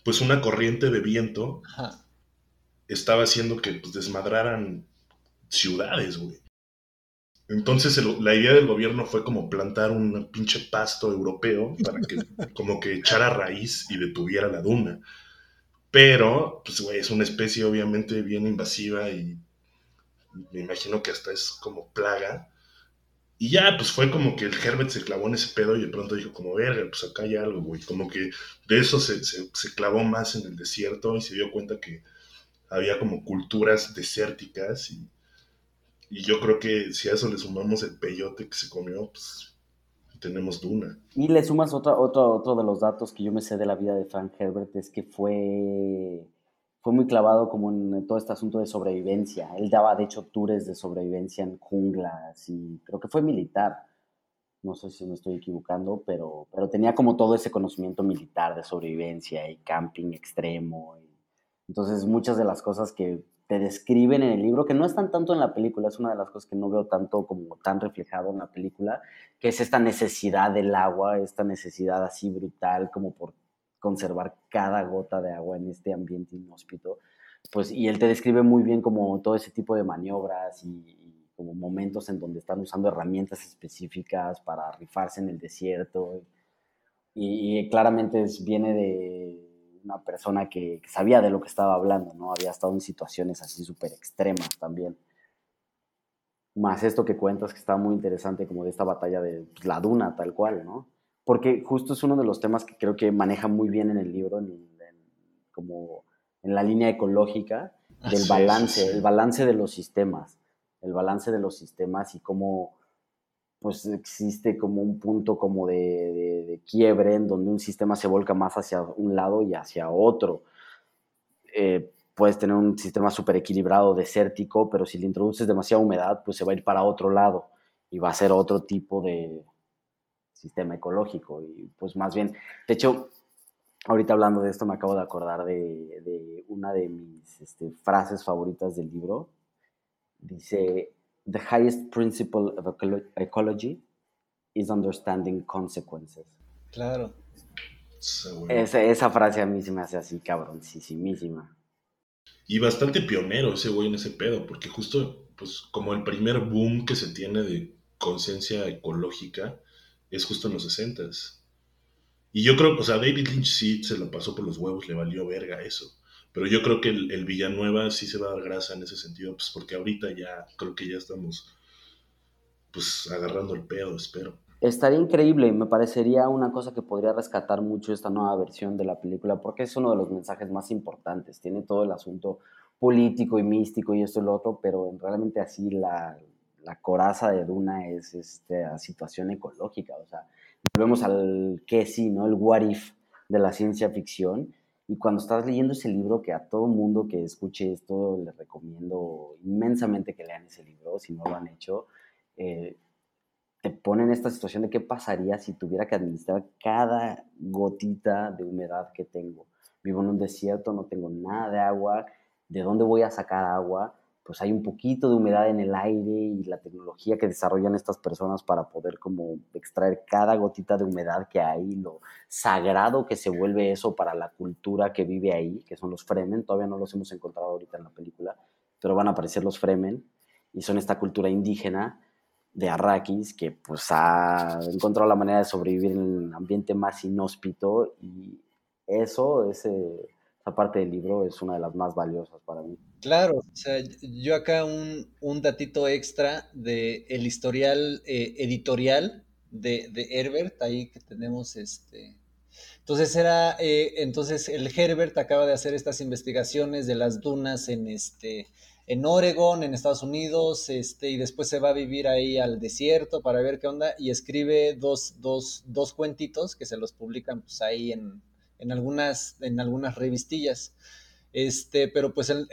pues una corriente de viento estaba haciendo que pues, desmadraran ciudades, güey. Entonces la idea del gobierno fue como plantar un pinche pasto europeo para que como que echara raíz y detuviera la duna. Pero, pues, güey, es una especie obviamente bien invasiva y me imagino que hasta es como plaga. Y ya, pues fue como que el Herbert se clavó en ese pedo y de pronto dijo como, verga, pues acá hay algo, güey. Como que de eso se, se, clavó más en el desierto y se dio cuenta que había como culturas desérticas y, y yo creo que si a eso le sumamos el peyote que se comió, pues tenemos Duna. Y le sumas otro, otro, otro de los datos que yo me sé de la vida de Frank Herbert, es que fue fue muy clavado como en todo este asunto de sobrevivencia. Él daba, de hecho, tours de sobrevivencia en junglas y creo que fue militar. No sé si me estoy equivocando, pero, pero tenía como todo ese conocimiento militar de sobrevivencia y camping extremo. entonces, muchas de las cosas que te describen en el libro, que no están tanto en la película, es una de las cosas que no veo tanto como tan reflejado en la película, que es esta necesidad del agua, esta necesidad así brutal como por conservar cada gota de agua en este ambiente inhóspito. Pues, y él te describe muy bien como todo ese tipo de maniobras y, como momentos en donde están usando herramientas específicas para rifarse en el desierto. Y, claramente viene de una persona que, sabía de lo que estaba hablando, ¿no? Había estado en situaciones así súper extremas también. Más esto que cuentas que está muy interesante, como de esta batalla de pues, la duna, tal cual, ¿no? porque justo es uno de los temas que creo que maneja muy bien en el libro, en, como en la línea ecológica, del balance, el balance de los sistemas, el balance de los sistemas y cómo pues existe como un punto como de, quiebre en donde un sistema se volca más hacia un lado y hacia otro. Eh, puedes tener un sistema súper equilibrado, desértico, pero si le introduces demasiada humedad, pues se va a ir para otro lado y va a ser otro tipo de, sistema ecológico. Y pues más bien, de hecho, ahorita hablando de esto me acabo de acordar de, una de mis este, frases favoritas del libro. Dice, The highest principle of ecology is understanding consequences. Claro. Esa, esa frase a mí se me hace así cabroncísimísima. Y bastante pionero ese güey en ese pedo, porque justo, pues, como el primer boom que se tiene de conciencia ecológica, es justo en los 60 Y yo creo, o sea, David Lynch sí se lo pasó por los huevos, le valió verga eso. Pero yo creo que el, Villanueva sí se va a dar grasa en ese sentido, pues porque ahorita ya creo que ya estamos pues agarrando el pedo, espero. Estaría increíble, me parecería una cosa que podría rescatar mucho esta nueva versión de la película, porque es uno de los mensajes más importantes. Tiene todo el asunto político y místico y esto y lo otro, pero realmente así la, la coraza de Duna es esta situación ecológica. O sea, volvemos al que sí, ¿no? El what if de la ciencia ficción. Y cuando estás leyendo ese libro, que a todo mundo que escuche esto le recomiendo inmensamente que lean ese libro, si no lo han hecho, eh, te pone en esta situación de qué pasaría si tuviera que administrar cada gotita de humedad que tengo. Vivo en un desierto, no tengo nada de agua, ¿de dónde voy a sacar agua? Pues hay un poquito de humedad en el aire y la tecnología que desarrollan estas personas para poder como extraer cada gotita de humedad que hay, lo sagrado que se vuelve eso para la cultura que vive ahí, que son los Fremen, todavía no los hemos encontrado ahorita en la película, pero van a aparecer los Fremen y son esta cultura indígena de Arrakis que pues ha encontrado la manera de sobrevivir en un ambiente más inhóspito y eso, ese esa parte del libro es una de las más valiosas para mí. Claro, o sea, yo acá un, un datito extra de el historial eh, editorial de, de, Herbert, ahí que tenemos este. Entonces era, eh, entonces el Herbert acaba de hacer estas investigaciones de las dunas en este, en Oregon, en Estados Unidos, este, y después se va a vivir ahí al desierto para ver qué onda, y escribe dos, dos, dos cuentitos que se los publican pues ahí en, en algunas, en algunas revistillas. Este, pero pues él,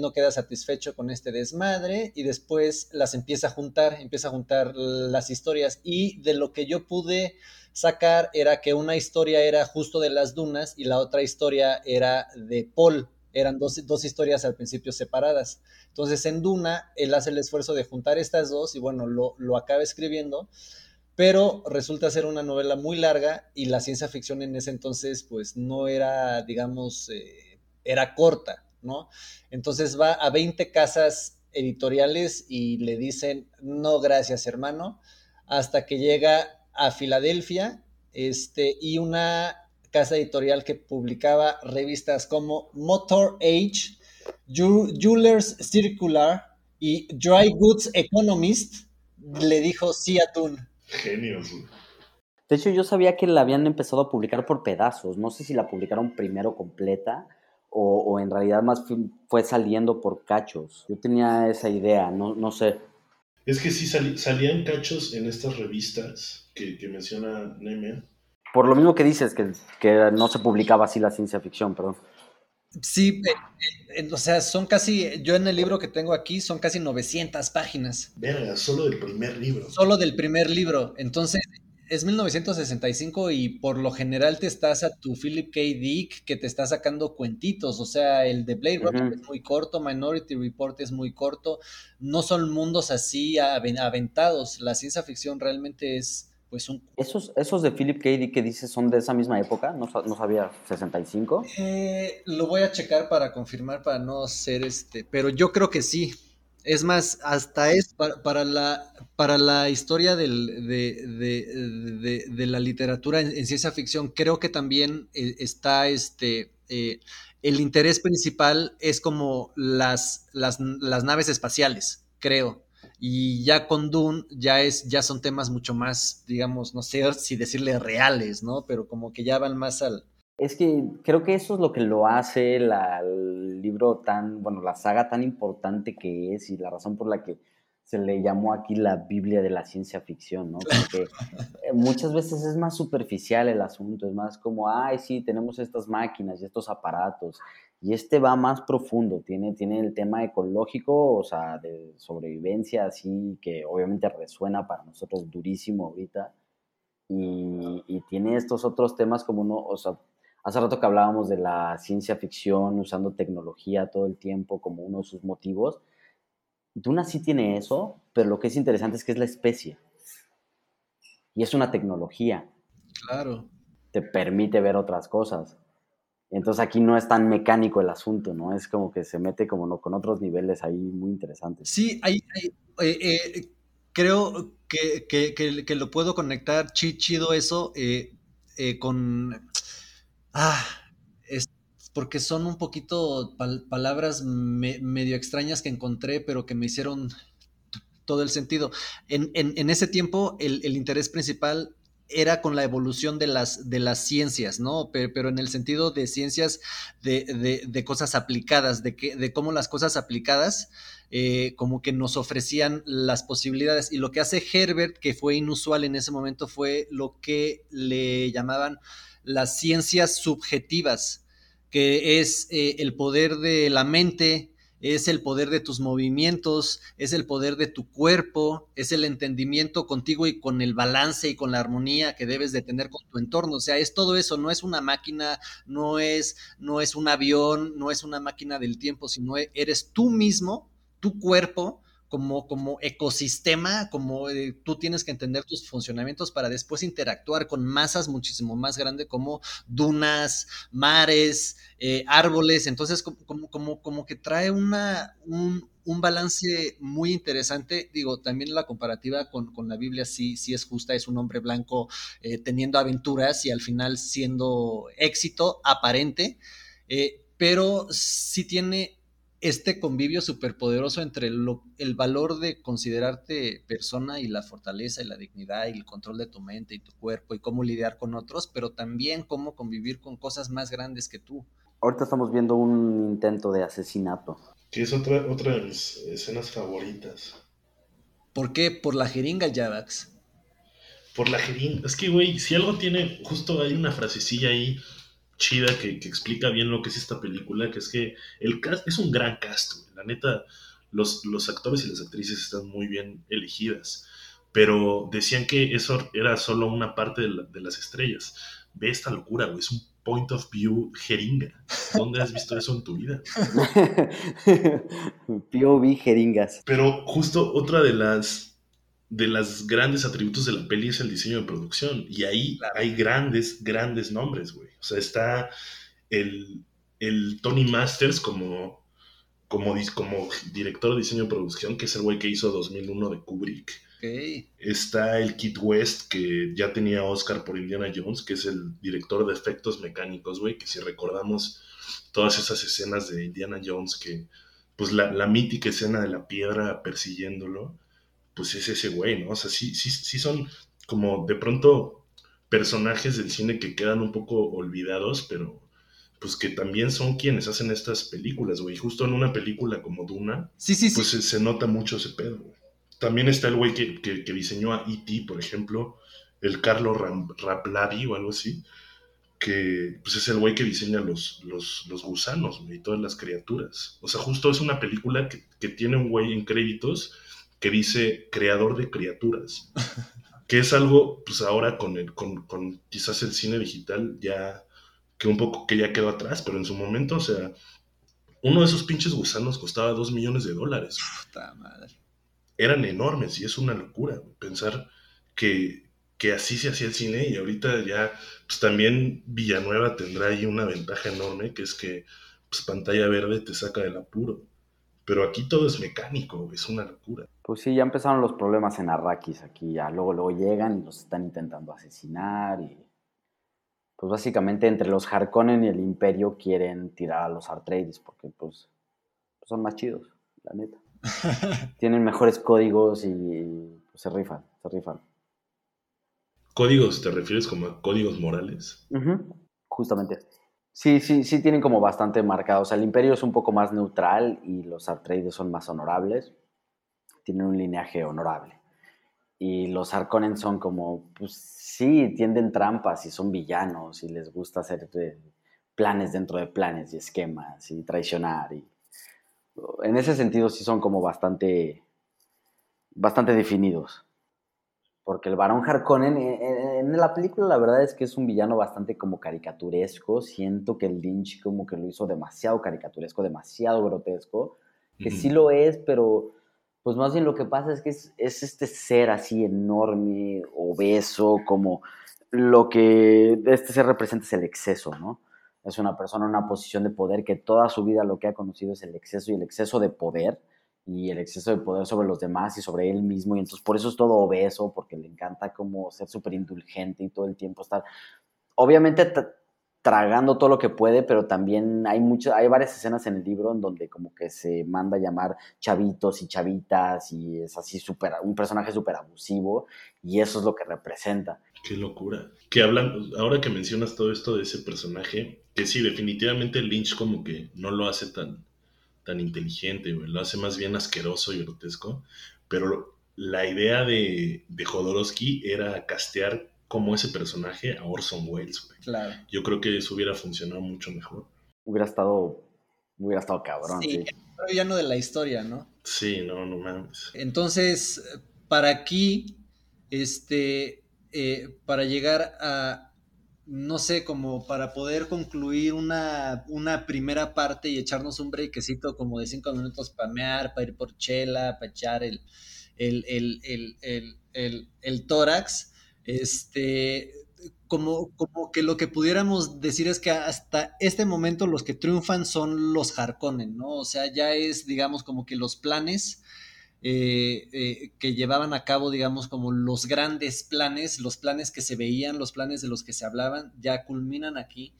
no queda satisfecho con este desmadre y después las empieza a juntar, empieza a juntar las historias y de lo que yo pude sacar era que una historia era justo de las dunas y la otra historia era de Paul, eran dos, dos historias al principio separadas. Entonces en Duna él hace el esfuerzo de juntar estas dos y bueno, lo, lo acaba escribiendo pero resulta ser una novela muy larga y la ciencia ficción en ese entonces pues no era, digamos, eh, era corta, ¿no? Entonces va a 20 casas editoriales y le dicen, no, gracias hermano, hasta que llega a Filadelfia este, y una casa editorial que publicaba revistas como Motor Age, Jewelers Circular y Dry Goods Economist le dijo sí a Dune. Genios, güey. De hecho, yo sabía que la habían empezado a publicar por pedazos. No sé si la publicaron primero completa o, en realidad más fue saliendo por cachos. Yo tenía esa idea, no, no sé. Es que sí salían cachos en estas revistas que, que menciona Nemea. Por lo mismo que dices, que, que no se publicaba así la ciencia ficción, perdón. Sí, eh, eh, o sea, son casi, yo en el libro que tengo aquí son casi 900 páginas. Verga, solo del primer libro. Solo del primer libro. Entonces, es 1965 y por lo general te estás a tu Philip K. Dick que te está sacando cuentitos. O sea, el de Blade Runner es muy corto, Minority Report es muy corto. No son mundos así aventados. La ciencia ficción realmente es pues un... ¿Esos, esos de Philip K. Dick que dices son de esa misma época? ¿No, no sabía? ¿65? Eh, lo voy a checar para confirmar, para no ser este, pero yo creo que sí. Es más, hasta es para, la, para la historia del, de, de, la literatura en, ciencia ficción, creo que también eh, está este... Eh, el interés principal es como las, las, las naves espaciales, creo. Y ya con Dune ya es, ya son temas mucho más, digamos, no sé si decirle reales, ¿no? Pero como que ya van más al. Es que creo que eso es lo que lo hace el libro tan, bueno, la saga tan importante que es y la razón por la que se le llamó aquí la Biblia de la ciencia ficción, ¿no? Porque eh, muchas veces es más superficial el asunto, es más como, ay, sí, tenemos estas máquinas y estos aparatos y este va más profundo, tiene, tiene el tema ecológico, o sea, de sobrevivencia, así que obviamente resuena para nosotros durísimo ahorita. Y, y tiene estos otros temas como uno, o sea, hace rato que hablábamos de la ciencia ficción usando tecnología todo el tiempo como uno de sus motivos. Duna sí tiene eso, pero lo que es interesante es que es la especie. Y es una tecnología. Claro. Te permite ver otras cosas. Entonces aquí no es tan mecánico el asunto, ¿no? Es como que se mete como no, con otros niveles ahí muy interesantes. Sí, hay, eh, eh, creo que, que, lo puedo conectar chido eso eh, con... Ah, es porque son un poquito palabras medio extrañas que encontré, pero que me hicieron todo el sentido. En, en, ese tiempo, el, el, interés principal era con la evolución de las, de las ciencias, ¿no? Pero, en el sentido de ciencias de, de, cosas aplicadas, de, que, de cómo las cosas aplicadas eh, como que nos ofrecían las posibilidades. Y lo que hace Herbert, que fue inusual en ese momento, fue lo que le llamaban las ciencias subjetivas, que es eh, el poder de la mente, es el poder de tus movimientos, es el poder de tu cuerpo, es el entendimiento contigo y con el balance y con la armonía que debes de tener con tu entorno. O sea, es todo eso, no es una máquina, no es, no es un avión, no es una máquina del tiempo, sino eres tú mismo, tu cuerpo, como, como ecosistema, como eh, tú tienes que entender tus funcionamientos para después interactuar con masas muchísimo más grandes como dunas, mares, eh, árboles. Entonces, como, como, como que trae una, un, un, balance muy interesante. Digo, también la comparativa con, con, la Biblia sí, sí es justa, es un hombre blanco eh, teniendo aventuras y al final siendo éxito aparente. pero sí tiene este convivio superpoderoso entre el valor de considerarte persona y la fortaleza y la dignidad y el control de tu mente y tu cuerpo y cómo lidiar con otros, pero también cómo convivir con cosas más grandes que tú. Ahorita estamos viendo un intento de asesinato. Que es otra, otra de mis escenas favoritas. ¿Por qué? Por la jeringa, Javax. Por la jeringa. Es que, güey, si algo tiene, justo hay una frasecilla ahí chida que, explica bien lo que es esta película, que es que el cast es un gran cast, la neta, los, los actores y las actrices están muy bien elegidas, pero decían que eso era solo una parte de, las estrellas. Ve esta locura, güey, es un point of view jeringa. ¿Dónde has visto eso en tu vida? POV jeringas. Pero justo otra de las de los grandes atributos de la peli es el diseño de producción. Y ahí hay grandes, grandes nombres, güey. O sea, está el, Tony Masters como, como, como director de diseño de producción, que es el güey que hizo 2001 de Kubrick. Está el Kid West, que ya tenía Oscar por Indiana Jones, que es el director de efectos mecánicos, güey, que si recordamos todas esas escenas de Indiana Jones, que pues la, la mítica escena de la piedra persiguiéndolo, pues es ese güey, ¿no? O sea, sí, sí, sí son como de pronto personajes del cine que quedan un poco olvidados, pero pues que también son quienes hacen estas películas, güey. Justo en una película como Duna, sí, sí, pues Se, nota mucho ese pedo, güey. También está el güey que, que, diseñó a E.T., por ejemplo, el Carlos Rapladi o algo así, que pues es el güey que diseña los, los, los gusanos y todas las criaturas. O sea, justo es una película que, que tiene un güey en créditos que dice creador de criaturas. que es algo, pues ahora con, el, con, con quizás el cine digital ya que un poco que ya quedó atrás, pero en su momento, o sea, uno de esos pinches gusanos costaba dos millones de dólares. Puta madre. Eran enormes y es una locura pensar que, que así se hacía el cine y ahorita ya, pues también Villanueva tendrá ahí una ventaja enorme, que es que pues, pantalla verde te saca del apuro. Pero aquí todo es mecánico, es una locura. Pues sí, ya empezaron los problemas en Arrakis aquí, ya luego, luego llegan y los están intentando asesinar y pues básicamente entre los Harkonnen y el Imperio quieren tirar a los Atreides porque pues, son más chidos, la neta. Tienen mejores códigos y pues, se rifan, se rifan. ¿Códigos te refieres como a códigos morales? Justamente. Sí, sí, sí tienen como bastante marcados. O sea, el Imperio es un poco más neutral y los Atreides son más honorables. Tienen un linaje honorable. Y los Harkonnen son como, pues sí, tienden trampas y son villanos y les gusta hacer eh, planes dentro de planes y esquemas y traicionar. Y, en ese sentido sí son como bastante, bastante definidos. Porque el varón Harkonnen eh, eh, en, la película la verdad es que es un villano bastante como caricaturesco. Siento que el Lynch como que lo hizo demasiado caricaturesco, demasiado grotesco. Que sí lo es, pero pues más bien lo que pasa es que es, este ser así enorme, obeso, como lo que este ser representa es el exceso, ¿no? Es una persona en una posición de poder que toda su vida lo que ha conocido es el exceso y el exceso de poder y el exceso de poder sobre los demás y sobre él mismo y entonces por eso es todo obeso, porque le encanta como ser súper indulgente y todo el tiempo estar... Obviamente tragando todo lo que puede, pero también hay muchas, hay varias escenas en el libro en donde como que se manda a llamar chavitos y chavitas y es así super, un personaje súper abusivo y eso es lo que representa. Qué locura. Que hablan, ahora que mencionas todo esto de ese personaje, que sí, definitivamente Lynch como que no lo hace tan, tan inteligente, lo hace más bien asqueroso y grotesco, pero la idea de, de Jodorowsky era castear como ese personaje a Orson Welles, güey. Claro. Yo creo que eso hubiera funcionado mucho mejor. Hubiera estado, hubiera estado cabrón, sí. Pero ya no de la historia, ¿no? Sí, no, no mames. Entonces, para aquí, este, eh, para llegar a, no sé, como para poder concluir una, una primera parte y echarnos un breakcito como de cinco minutos para mear, para ir por chela, para echar el, el, el, el, tórax este, como, como que lo que pudiéramos decir es que hasta este momento los que triunfan son los Harkonnen, ¿no? O sea, ya es, digamos, como que los planes eh, eh, que llevaban a cabo, digamos, como los grandes planes, los planes que se veían, los planes de los que se hablaban, ya culminan aquí.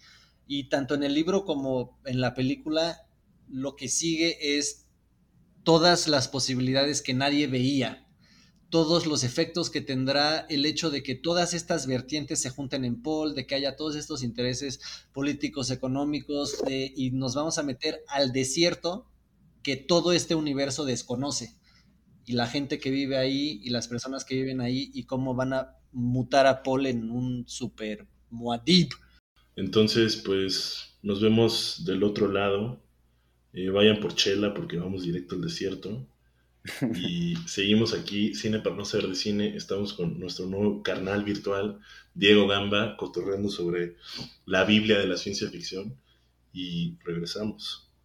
Y tanto en el libro como en la película, lo que sigue es todas las posibilidades que nadie veía, todos los efectos que tendrá el hecho de que todas estas vertientes se junten en Paul, de que haya todos estos intereses políticos, económicos, y nos vamos a meter al desierto que todo este universo desconoce. Y la gente que vive ahí y las personas que viven ahí y cómo van a mutar a Paul en un super Muad'Dib. Entonces, pues nos vemos del otro lado. Eh, vayan por Chela porque vamos directo al desierto. Y seguimos aquí, Cine para no ser de cine. Estamos con nuestro nuevo carnal virtual, Diego Gamba, cotorreando sobre la Biblia de la ciencia ficción. Y regresamos.